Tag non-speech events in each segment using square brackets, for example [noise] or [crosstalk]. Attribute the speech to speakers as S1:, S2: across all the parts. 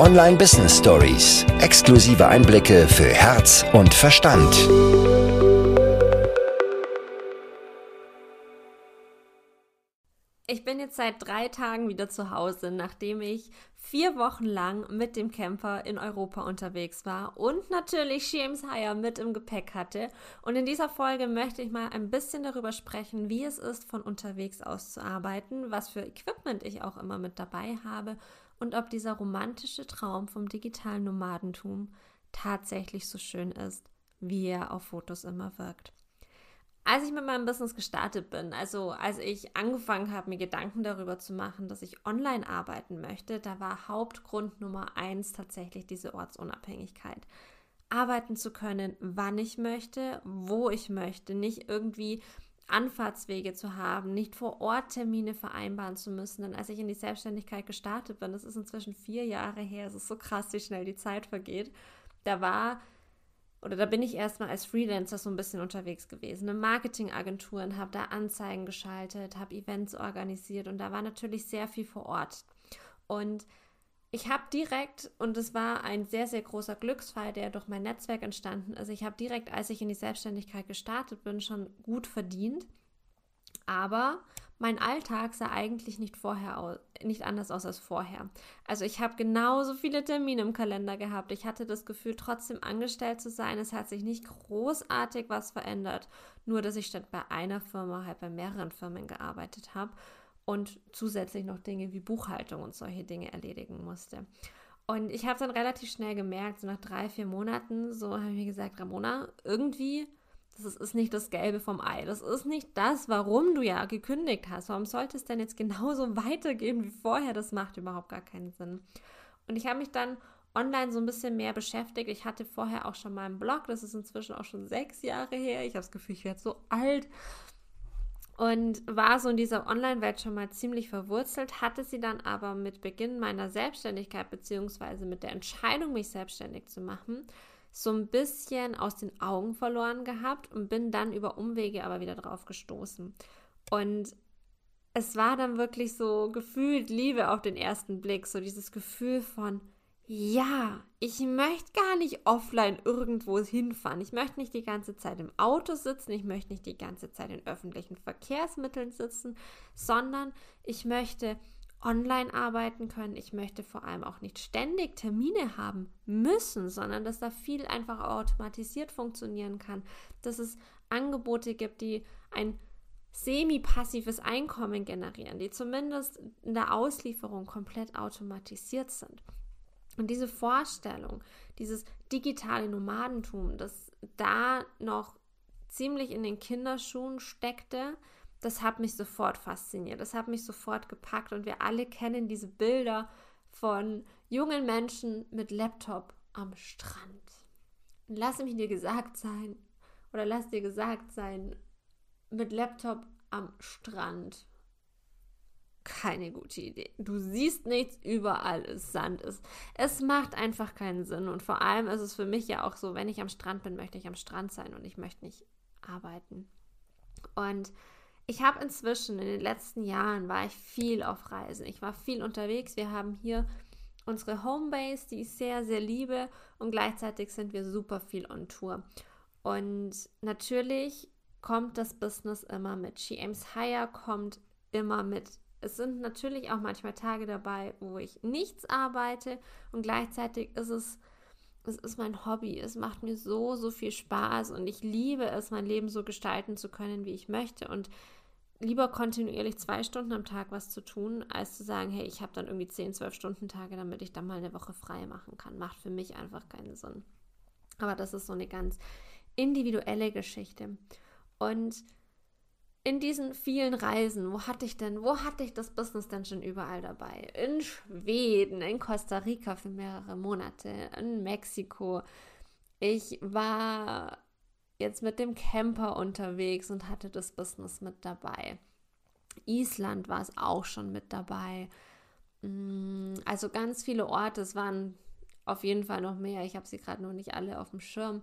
S1: Online Business Stories. Exklusive Einblicke für Herz und Verstand.
S2: Ich bin jetzt seit drei Tagen wieder zu Hause, nachdem ich vier Wochen lang mit dem Camper in Europa unterwegs war und natürlich James Hire mit im Gepäck hatte. Und in dieser Folge möchte ich mal ein bisschen darüber sprechen, wie es ist, von unterwegs aus zu arbeiten, was für Equipment ich auch immer mit dabei habe und ob dieser romantische Traum vom digitalen Nomadentum tatsächlich so schön ist, wie er auf Fotos immer wirkt. Als ich mit meinem Business gestartet bin, also als ich angefangen habe, mir Gedanken darüber zu machen, dass ich online arbeiten möchte, da war Hauptgrund Nummer eins tatsächlich diese Ortsunabhängigkeit. Arbeiten zu können, wann ich möchte, wo ich möchte, nicht irgendwie Anfahrtswege zu haben, nicht vor Ort Termine vereinbaren zu müssen. Denn als ich in die Selbstständigkeit gestartet bin, das ist inzwischen vier Jahre her, es ist so krass, wie schnell die Zeit vergeht, da war oder da bin ich erstmal als Freelancer so ein bisschen unterwegs gewesen. In Marketingagenturen, habe da Anzeigen geschaltet, habe Events organisiert und da war natürlich sehr viel vor Ort. Und ich habe direkt, und es war ein sehr, sehr großer Glücksfall, der durch mein Netzwerk entstanden ist, ich habe direkt, als ich in die Selbstständigkeit gestartet bin, schon gut verdient. Aber mein Alltag sah eigentlich nicht vorher aus, nicht anders aus als vorher. Also ich habe genauso viele Termine im Kalender gehabt. Ich hatte das Gefühl, trotzdem angestellt zu sein. Es hat sich nicht großartig was verändert. Nur, dass ich statt bei einer Firma halt bei mehreren Firmen gearbeitet habe und zusätzlich noch Dinge wie Buchhaltung und solche Dinge erledigen musste. Und ich habe dann relativ schnell gemerkt, so nach drei, vier Monaten, so habe ich mir gesagt, Ramona, irgendwie das ist nicht das Gelbe vom Ei. Das ist nicht das, warum du ja gekündigt hast. Warum sollte es denn jetzt genauso [laughs] weitergehen wie vorher? Das macht überhaupt gar keinen Sinn. Und ich habe mich dann online so ein bisschen mehr beschäftigt. Ich hatte vorher auch schon mal einen Blog. Das ist inzwischen auch schon sechs Jahre her. Ich habe das Gefühl, ich werde so alt. Und war so in dieser Online-Welt schon mal ziemlich verwurzelt, hatte sie dann aber mit Beginn meiner Selbstständigkeit beziehungsweise mit der Entscheidung, mich selbstständig zu machen, so ein bisschen aus den Augen verloren gehabt und bin dann über Umwege aber wieder drauf gestoßen. Und es war dann wirklich so gefühlt Liebe auf den ersten Blick, so dieses Gefühl von, ja, ich möchte gar nicht offline irgendwo hinfahren. Ich möchte nicht die ganze Zeit im Auto sitzen, ich möchte nicht die ganze Zeit in öffentlichen Verkehrsmitteln sitzen, sondern ich möchte online arbeiten können. Ich möchte vor allem auch nicht ständig Termine haben müssen, sondern dass da viel einfach automatisiert funktionieren kann, dass es Angebote gibt, die ein semi-passives Einkommen generieren, die zumindest in der Auslieferung komplett automatisiert sind. Und diese Vorstellung, dieses digitale Nomadentum, das da noch ziemlich in den Kinderschuhen steckte, das hat mich sofort fasziniert, das hat mich sofort gepackt und wir alle kennen diese Bilder von jungen Menschen mit Laptop am Strand. lass mich dir gesagt sein, oder lass dir gesagt sein, mit Laptop am Strand. Keine gute Idee. Du siehst nichts, überall ist Sand ist. Es macht einfach keinen Sinn. Und vor allem ist es für mich ja auch so, wenn ich am Strand bin, möchte ich am Strand sein und ich möchte nicht arbeiten. Und ich habe inzwischen in den letzten Jahren war ich viel auf Reisen. Ich war viel unterwegs. Wir haben hier unsere Homebase, die ich sehr, sehr liebe und gleichzeitig sind wir super viel on Tour. Und natürlich kommt das Business immer mit. She Aims Higher kommt immer mit. Es sind natürlich auch manchmal Tage dabei, wo ich nichts arbeite und gleichzeitig ist es es ist mein Hobby. Es macht mir so, so viel Spaß und ich liebe es, mein Leben so gestalten zu können, wie ich möchte. Und lieber kontinuierlich zwei Stunden am Tag was zu tun, als zu sagen, hey, ich habe dann irgendwie 10, 12 Stunden Tage, damit ich dann mal eine Woche frei machen kann. Macht für mich einfach keinen Sinn. Aber das ist so eine ganz individuelle Geschichte. Und in diesen vielen Reisen, wo hatte ich denn, wo hatte ich das Business denn schon überall dabei? In Schweden, in Costa Rica für mehrere Monate, in Mexiko. Ich war jetzt mit dem Camper unterwegs und hatte das Business mit dabei. Island war es auch schon mit dabei. Mm, also ganz viele Orte, es waren auf jeden Fall noch mehr. Ich habe sie gerade noch nicht alle auf dem Schirm,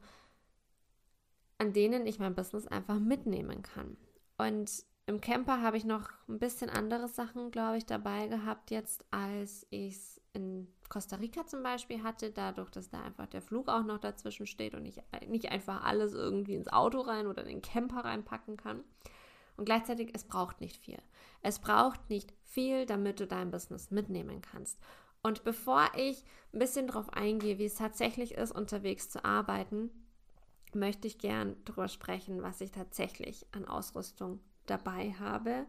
S2: an denen ich mein Business einfach mitnehmen kann. Und im Camper habe ich noch ein bisschen andere Sachen, glaube ich, dabei gehabt jetzt, als ich es in Costa Rica zum Beispiel hatte, dadurch, dass da einfach der Flug auch noch dazwischen steht und ich nicht einfach alles irgendwie ins Auto rein oder in den Camper reinpacken kann. Und gleichzeitig, es braucht nicht viel. Es braucht nicht viel, damit du dein Business mitnehmen kannst. Und bevor ich ein bisschen darauf eingehe, wie es tatsächlich ist, unterwegs zu arbeiten, möchte ich gern darüber sprechen, was ich tatsächlich an Ausrüstung dabei habe.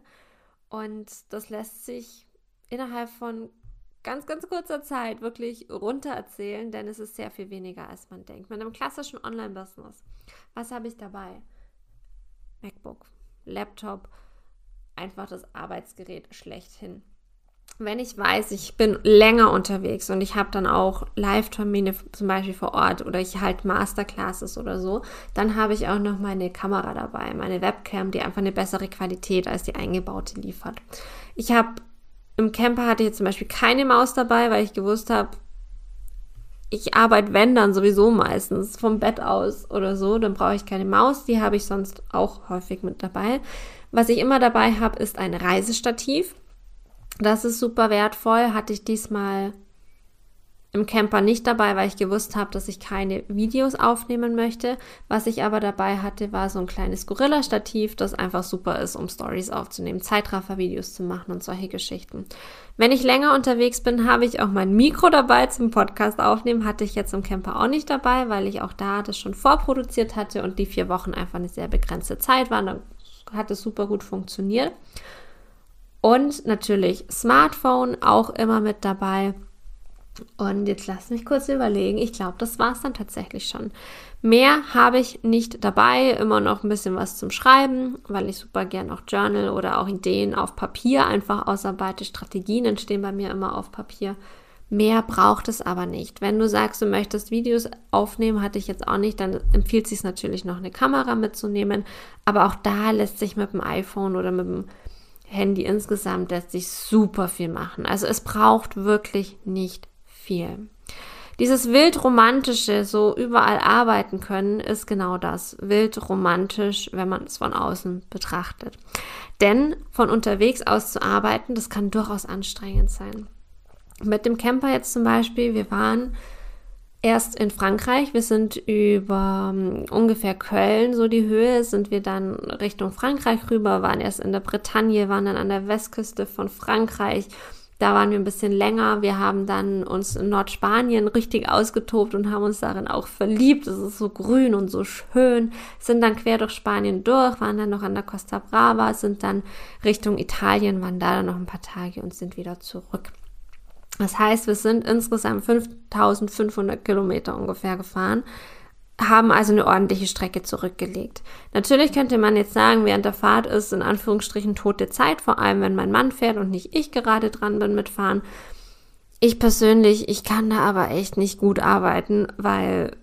S2: Und das lässt sich innerhalb von ganz, ganz kurzer Zeit wirklich runter erzählen, denn es ist sehr viel weniger, als man denkt. Mit einem klassischen Online-Business, was habe ich dabei? MacBook, Laptop, einfach das Arbeitsgerät schlechthin wenn ich weiß, ich bin länger unterwegs und ich habe dann auch Live-Termine zum Beispiel vor Ort oder ich halte Masterclasses oder so, dann habe ich auch noch meine Kamera dabei, meine Webcam, die einfach eine bessere Qualität als die eingebaute liefert. Ich habe im Camper hatte ich jetzt zum Beispiel keine Maus dabei, weil ich gewusst habe, ich arbeite, wenn dann sowieso meistens vom Bett aus oder so, dann brauche ich keine Maus, die habe ich sonst auch häufig mit dabei. Was ich immer dabei habe, ist ein Reisestativ. Das ist super wertvoll. Hatte ich diesmal im Camper nicht dabei, weil ich gewusst habe, dass ich keine Videos aufnehmen möchte. Was ich aber dabei hatte, war so ein kleines Gorilla-Stativ, das einfach super ist, um Stories aufzunehmen, Zeitraffer-Videos zu machen und solche Geschichten. Wenn ich länger unterwegs bin, habe ich auch mein Mikro dabei zum Podcast aufnehmen. Hatte ich jetzt im Camper auch nicht dabei, weil ich auch da das schon vorproduziert hatte und die vier Wochen einfach eine sehr begrenzte Zeit waren. Dann hat es super gut funktioniert. Und natürlich Smartphone auch immer mit dabei. Und jetzt lass mich kurz überlegen. Ich glaube, das war es dann tatsächlich schon. Mehr habe ich nicht dabei. Immer noch ein bisschen was zum Schreiben, weil ich super gern auch Journal oder auch Ideen auf Papier einfach ausarbeite. Strategien entstehen bei mir immer auf Papier. Mehr braucht es aber nicht. Wenn du sagst, du möchtest Videos aufnehmen, hatte ich jetzt auch nicht, dann empfiehlt sich natürlich noch eine Kamera mitzunehmen. Aber auch da lässt sich mit dem iPhone oder mit dem Handy insgesamt lässt sich super viel machen. Also es braucht wirklich nicht viel. Dieses wildromantische, so überall arbeiten können, ist genau das. Wildromantisch, wenn man es von außen betrachtet. Denn von unterwegs aus zu arbeiten, das kann durchaus anstrengend sein. Mit dem Camper jetzt zum Beispiel, wir waren erst in Frankreich. Wir sind über ähm, ungefähr Köln, so die Höhe, sind wir dann Richtung Frankreich rüber, waren erst in der Bretagne, waren dann an der Westküste von Frankreich. Da waren wir ein bisschen länger. Wir haben dann uns in Nordspanien richtig ausgetobt und haben uns darin auch verliebt. Es ist so grün und so schön. Sind dann quer durch Spanien durch, waren dann noch an der Costa Brava, sind dann Richtung Italien, waren da dann noch ein paar Tage und sind wieder zurück. Das heißt, wir sind insgesamt 5500 Kilometer ungefähr gefahren, haben also eine ordentliche Strecke zurückgelegt. Natürlich könnte man jetzt sagen, während der Fahrt ist in Anführungsstrichen tote Zeit, vor allem wenn mein Mann fährt und nicht ich gerade dran bin mit Fahren. Ich persönlich, ich kann da aber echt nicht gut arbeiten, weil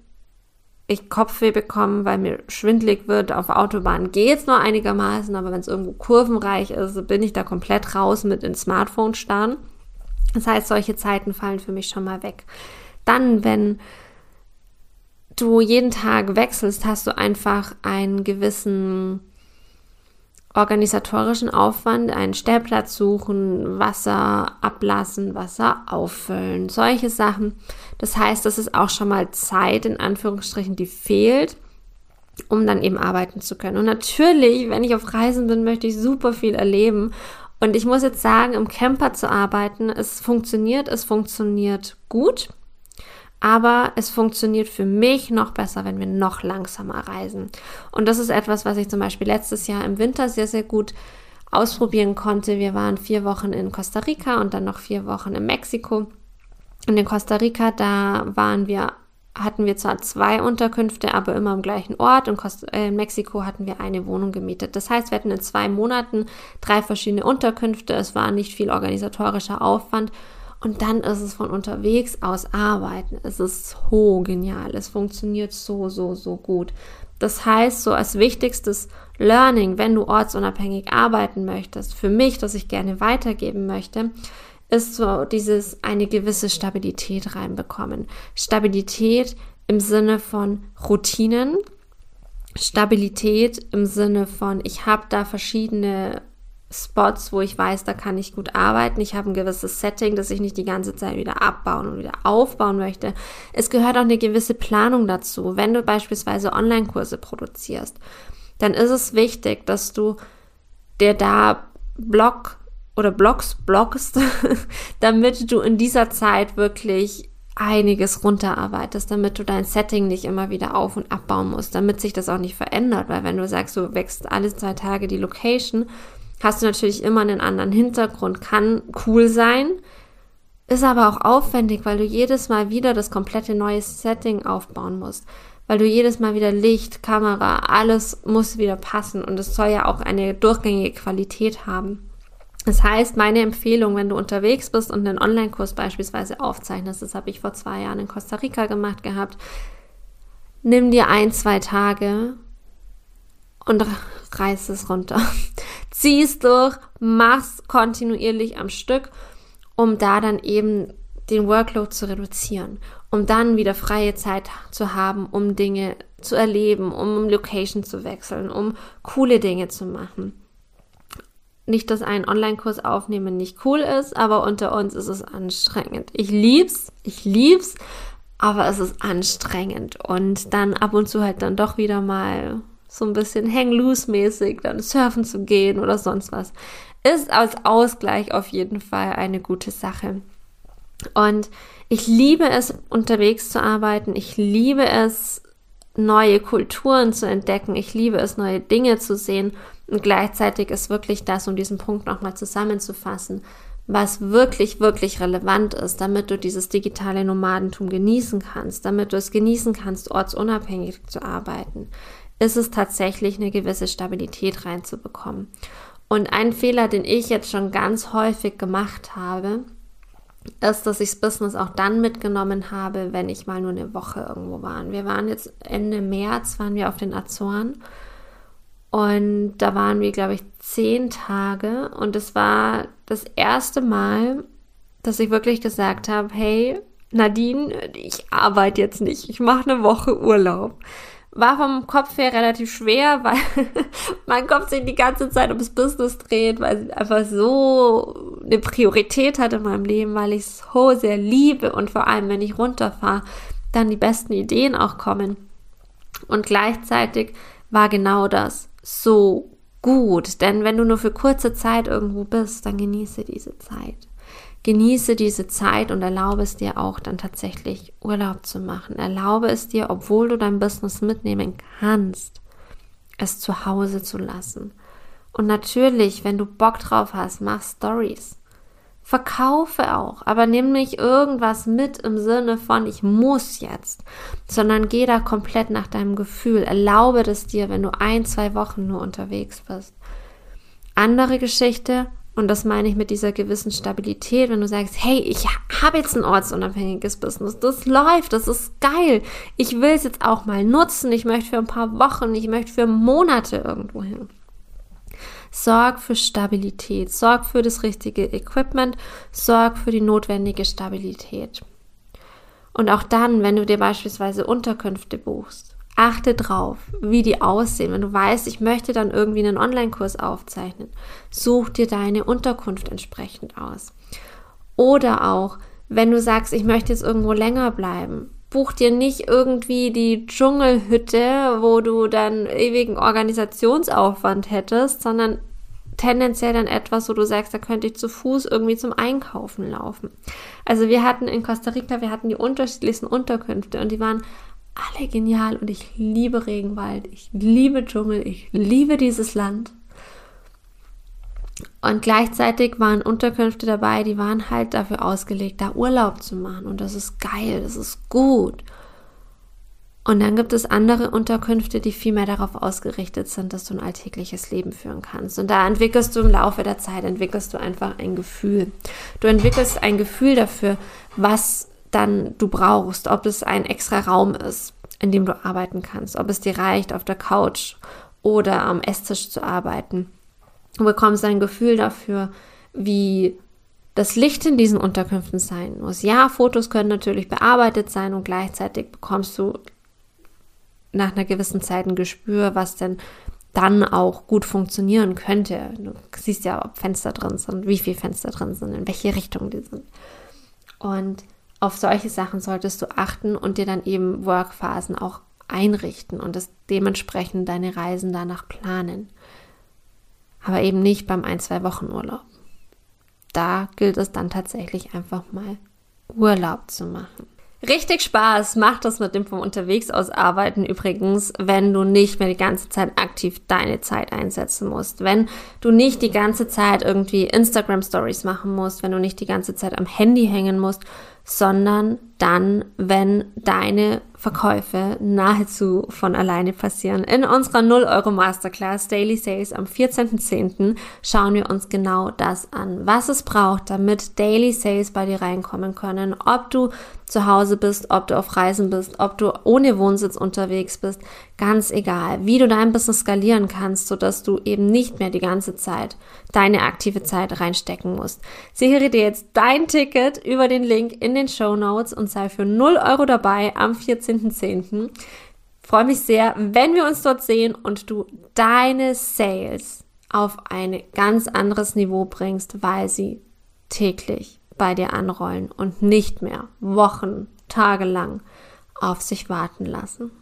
S2: ich Kopfweh bekomme, weil mir schwindlig wird. Auf Autobahn geht's nur einigermaßen, aber wenn es irgendwo kurvenreich ist, bin ich da komplett raus mit ins Smartphone starren. Das heißt, solche Zeiten fallen für mich schon mal weg. Dann, wenn du jeden Tag wechselst, hast du einfach einen gewissen organisatorischen Aufwand, einen Stellplatz suchen, Wasser ablassen, Wasser auffüllen, solche Sachen. Das heißt, das ist auch schon mal Zeit in Anführungsstrichen, die fehlt, um dann eben arbeiten zu können. Und natürlich, wenn ich auf Reisen bin, möchte ich super viel erleben und ich muss jetzt sagen, im Camper zu arbeiten, es funktioniert, es funktioniert gut, aber es funktioniert für mich noch besser, wenn wir noch langsamer reisen. Und das ist etwas, was ich zum Beispiel letztes Jahr im Winter sehr, sehr gut ausprobieren konnte. Wir waren vier Wochen in Costa Rica und dann noch vier Wochen in Mexiko. Und in Costa Rica, da waren wir hatten wir zwar zwei Unterkünfte, aber immer am gleichen Ort. In, Costa, äh, in Mexiko hatten wir eine Wohnung gemietet. Das heißt, wir hatten in zwei Monaten drei verschiedene Unterkünfte. Es war nicht viel organisatorischer Aufwand. Und dann ist es von unterwegs aus arbeiten. Es ist so genial. Es funktioniert so, so, so gut. Das heißt, so als wichtigstes Learning, wenn du ortsunabhängig arbeiten möchtest, für mich, das ich gerne weitergeben möchte, ist so dieses eine gewisse Stabilität reinbekommen. Stabilität im Sinne von Routinen, Stabilität im Sinne von, ich habe da verschiedene Spots, wo ich weiß, da kann ich gut arbeiten. Ich habe ein gewisses Setting, das ich nicht die ganze Zeit wieder abbauen und wieder aufbauen möchte. Es gehört auch eine gewisse Planung dazu. Wenn du beispielsweise Online-Kurse produzierst, dann ist es wichtig, dass du dir da Blog oder Blogs blockst, [laughs] damit du in dieser Zeit wirklich einiges runterarbeitest, damit du dein Setting nicht immer wieder auf und abbauen musst, damit sich das auch nicht verändert, weil wenn du sagst, du wächst alle zwei Tage die Location, hast du natürlich immer einen anderen Hintergrund. Kann cool sein, ist aber auch aufwendig, weil du jedes Mal wieder das komplette neue Setting aufbauen musst. Weil du jedes Mal wieder Licht, Kamera, alles muss wieder passen und es soll ja auch eine durchgängige Qualität haben. Das heißt, meine Empfehlung, wenn du unterwegs bist und einen Online-Kurs beispielsweise aufzeichnest, das habe ich vor zwei Jahren in Costa Rica gemacht gehabt, nimm dir ein, zwei Tage und reiß es runter. [laughs] Zieh es durch, mach's kontinuierlich am Stück, um da dann eben den Workload zu reduzieren, um dann wieder freie Zeit zu haben, um Dinge zu erleben, um Location zu wechseln, um coole Dinge zu machen. Nicht, dass ein Online-Kurs aufnehmen nicht cool ist, aber unter uns ist es anstrengend. Ich lieb's, ich lieb's, aber es ist anstrengend und dann ab und zu halt dann doch wieder mal so ein bisschen hang-loose-mäßig dann surfen zu gehen oder sonst was, ist als Ausgleich auf jeden Fall eine gute Sache. Und ich liebe es, unterwegs zu arbeiten. Ich liebe es, neue Kulturen zu entdecken. Ich liebe es, neue Dinge zu sehen. Und gleichzeitig ist wirklich das, um diesen Punkt nochmal zusammenzufassen, was wirklich, wirklich relevant ist, damit du dieses digitale Nomadentum genießen kannst, damit du es genießen kannst, ortsunabhängig zu arbeiten, ist es tatsächlich eine gewisse Stabilität reinzubekommen. Und ein Fehler, den ich jetzt schon ganz häufig gemacht habe, ist, dass ich das Business auch dann mitgenommen habe, wenn ich mal nur eine Woche irgendwo war. Wir waren jetzt Ende März, waren wir auf den Azoren und da waren wir, glaube ich, zehn Tage. Und es war das erste Mal, dass ich wirklich gesagt habe, hey, Nadine, ich arbeite jetzt nicht, ich mache eine Woche Urlaub. War vom Kopf her relativ schwer, [laughs] weil mein Kopf sich die ganze Zeit ums Business dreht, weil es einfach so eine Priorität hat in meinem Leben, weil ich es so sehr liebe. Und vor allem, wenn ich runterfahre, dann die besten Ideen auch kommen. Und gleichzeitig war genau das so gut, denn wenn du nur für kurze Zeit irgendwo bist, dann genieße diese Zeit genieße diese Zeit und erlaube es dir auch dann tatsächlich Urlaub zu machen. Erlaube es dir, obwohl du dein Business mitnehmen kannst, es zu Hause zu lassen. Und natürlich, wenn du Bock drauf hast, mach Stories. Verkaufe auch, aber nimm nicht irgendwas mit im Sinne von ich muss jetzt, sondern geh da komplett nach deinem Gefühl. Erlaube es dir, wenn du ein, zwei Wochen nur unterwegs bist. Andere Geschichte, und das meine ich mit dieser gewissen Stabilität, wenn du sagst, hey, ich habe jetzt ein ortsunabhängiges Business, das läuft, das ist geil. Ich will es jetzt auch mal nutzen, ich möchte für ein paar Wochen, ich möchte für Monate irgendwo hin. Sorg für Stabilität, sorg für das richtige Equipment, sorg für die notwendige Stabilität. Und auch dann, wenn du dir beispielsweise Unterkünfte buchst, Achte drauf, wie die aussehen. Wenn du weißt, ich möchte dann irgendwie einen Online-Kurs aufzeichnen, such dir deine Unterkunft entsprechend aus. Oder auch, wenn du sagst, ich möchte jetzt irgendwo länger bleiben, buch dir nicht irgendwie die Dschungelhütte, wo du dann ewigen Organisationsaufwand hättest, sondern tendenziell dann etwas, wo du sagst, da könnte ich zu Fuß irgendwie zum Einkaufen laufen. Also wir hatten in Costa Rica, wir hatten die unterschiedlichsten Unterkünfte und die waren alle genial und ich liebe Regenwald, ich liebe Dschungel, ich liebe dieses Land. Und gleichzeitig waren Unterkünfte dabei, die waren halt dafür ausgelegt, da Urlaub zu machen. Und das ist geil, das ist gut. Und dann gibt es andere Unterkünfte, die viel mehr darauf ausgerichtet sind, dass du ein alltägliches Leben führen kannst. Und da entwickelst du im Laufe der Zeit, entwickelst du einfach ein Gefühl. Du entwickelst ein Gefühl dafür, was dann du brauchst, ob es ein extra Raum ist, in dem du arbeiten kannst, ob es dir reicht, auf der Couch oder am Esstisch zu arbeiten. Du bekommst ein Gefühl dafür, wie das Licht in diesen Unterkünften sein muss. Ja, Fotos können natürlich bearbeitet sein und gleichzeitig bekommst du nach einer gewissen Zeit ein Gespür, was denn dann auch gut funktionieren könnte. Du siehst ja, ob Fenster drin sind, wie viele Fenster drin sind, in welche Richtung die sind. Und auf solche Sachen solltest du achten und dir dann eben Workphasen auch einrichten und das dementsprechend deine Reisen danach planen. Aber eben nicht beim ein, zwei Wochen Urlaub. Da gilt es dann tatsächlich einfach mal Urlaub zu machen. Richtig Spaß macht das mit dem vom Unterwegs aus arbeiten übrigens, wenn du nicht mehr die ganze Zeit aktiv deine Zeit einsetzen musst, wenn du nicht die ganze Zeit irgendwie Instagram Stories machen musst, wenn du nicht die ganze Zeit am Handy hängen musst, sondern dann, wenn deine Verkäufe nahezu von alleine passieren. In unserer 0 Euro Masterclass Daily Sales am 14.10. schauen wir uns genau das an, was es braucht, damit Daily Sales bei dir reinkommen können. Ob du zu Hause bist, ob du auf Reisen bist, ob du ohne Wohnsitz unterwegs bist, ganz egal, wie du dein Business skalieren kannst, sodass du eben nicht mehr die ganze Zeit deine aktive Zeit reinstecken musst. Sichere dir jetzt dein Ticket über den Link in den Show Notes und sei für 0 Euro dabei am 14.10. Freue mich sehr, wenn wir uns dort sehen und du deine Sales auf ein ganz anderes Niveau bringst, weil sie täglich bei dir anrollen und nicht mehr Wochen, Tage lang auf sich warten lassen.